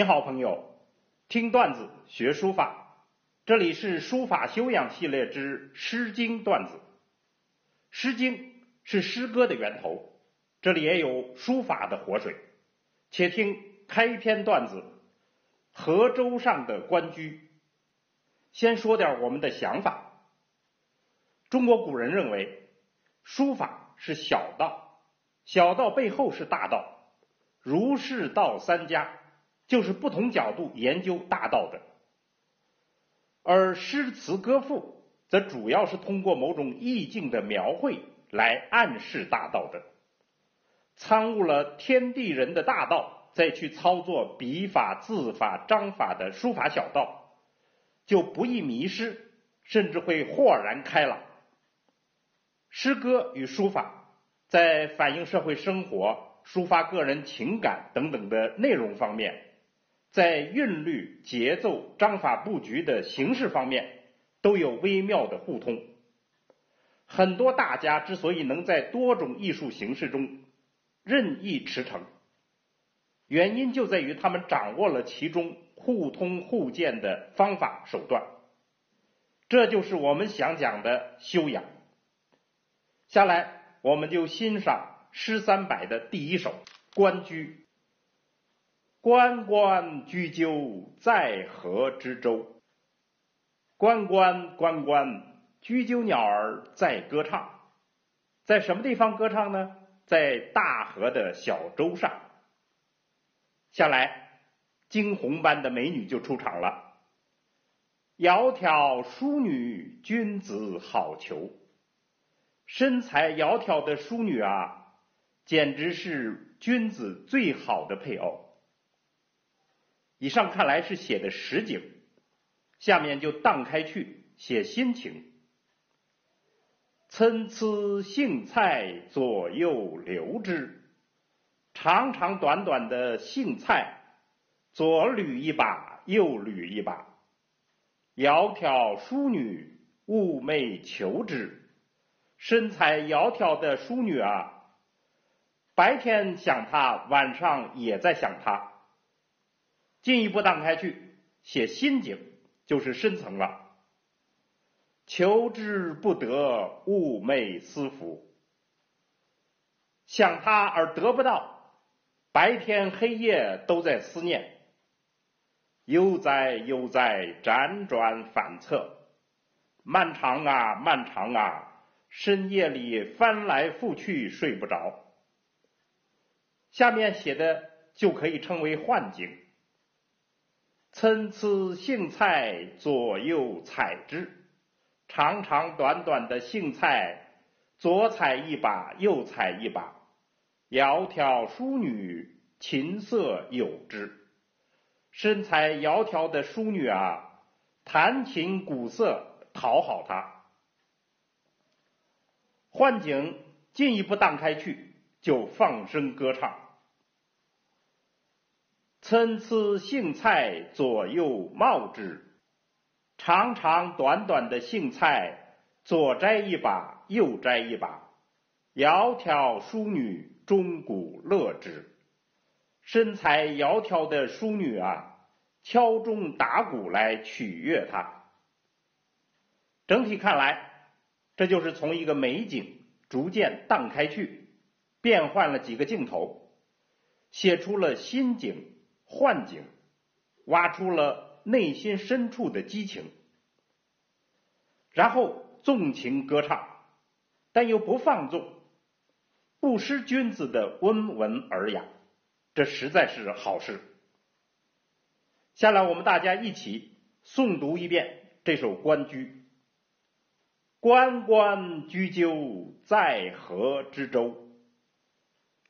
您好，朋友，听段子学书法，这里是书法修养系列之《诗经》段子。《诗经》是诗歌的源头，这里也有书法的活水。且听开篇段子：河州上的关雎。先说点我们的想法。中国古人认为，书法是小道，小道背后是大道，儒释道三家。就是不同角度研究大道的，而诗词歌赋则主要是通过某种意境的描绘来暗示大道的。参悟了天地人的大道，再去操作笔法、字法、章法的书法小道，就不易迷失，甚至会豁然开朗。诗歌与书法在反映社会生活、抒发个人情感等等的内容方面。在韵律、节奏、章法布局的形式方面都有微妙的互通。很多大家之所以能在多种艺术形式中任意驰骋，原因就在于他们掌握了其中互通互鉴的方法手段。这就是我们想讲的修养。下来，我们就欣赏诗三百的第一首《关雎》。关关雎鸠，在河之洲。关关关关，雎鸠鸟儿在歌唱。在什么地方歌唱呢？在大河的小洲上。下来，惊鸿般的美女就出场了。窈窕淑女，君子好逑。身材窈窕的淑女啊，简直是君子最好的配偶。以上看来是写的实景，下面就荡开去写心情。参差荇菜，左右流之。长长短短的荇菜，左捋一把，右捋一把。窈窕淑女，寤寐求之。身材窈窕的淑女啊，白天想她，晚上也在想她。进一步荡开去写心境，就是深层了。求之不得，寤寐思服。想他而得不到，白天黑夜都在思念。悠哉悠哉，辗转反侧，漫长啊漫长啊，深夜里翻来覆去睡不着。下面写的就可以称为幻景。参差荇菜，左右采之。长长短短的荇菜，左采一把，右采一把。窈窕淑女，琴瑟友之。身材窈窕的淑女啊，弹琴鼓瑟讨好他。幻景进一步荡开去，就放声歌唱。参差荇菜，左右芼之。长长短短的荇菜，左摘一把，右摘一把。窈窕淑女，钟鼓乐之。身材窈窕的淑女啊，敲钟打鼓来取悦他。整体看来，这就是从一个美景逐渐荡开去，变换了几个镜头，写出了心景。幻景，挖出了内心深处的激情，然后纵情歌唱，但又不放纵，不失君子的温文尔雅，这实在是好事。下来，我们大家一起诵读一遍这首《关雎》：关关雎鸠，在河之洲。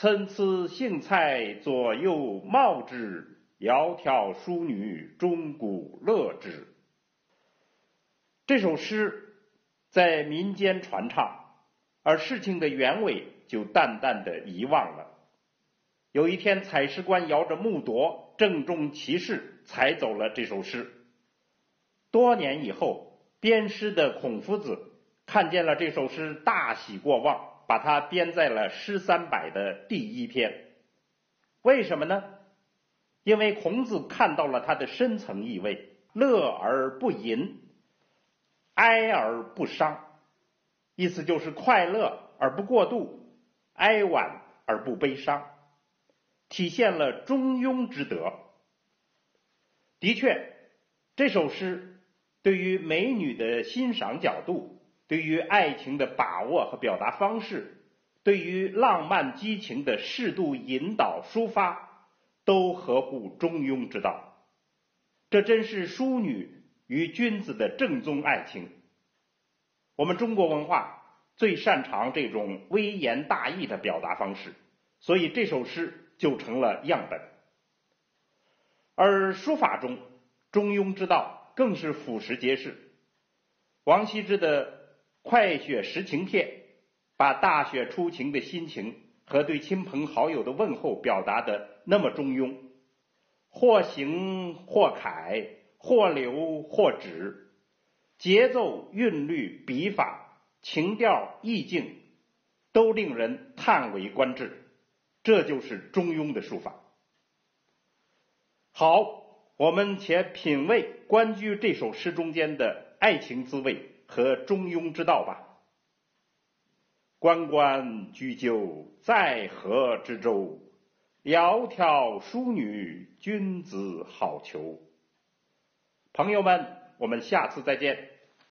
参差荇菜，左右芼之。窈窕淑女，钟鼓乐之。这首诗在民间传唱，而事情的原委就淡淡的遗忘了。有一天，采诗官摇着木铎，郑重其事采走了这首诗。多年以后，编诗的孔夫子看见了这首诗，大喜过望，把它编在了《诗三百》的第一篇。为什么呢？因为孔子看到了它的深层意味：乐而不淫，哀而不伤。意思就是快乐而不过度，哀婉而不悲伤。体现了中庸之德。的确，这首诗对于美女的欣赏角度，对于爱情的把握和表达方式，对于浪漫激情的适度引导抒发，都合乎中庸之道。这真是淑女与君子的正宗爱情。我们中国文化最擅长这种微言大义的表达方式，所以这首诗。就成了样本，而书法中中庸之道更是俯拾皆是。王羲之的《快雪时晴帖》，把大雪初晴的心情和对亲朋好友的问候表达的那么中庸，或行或楷，或流或止，节奏、韵律、笔法、情调、意境，都令人叹为观止。这就是中庸的书法。好，我们且品味关雎这首诗中间的爱情滋味和中庸之道吧。关关雎鸠，在河之洲。窈窕淑女，君子好逑。朋友们，我们下次再见。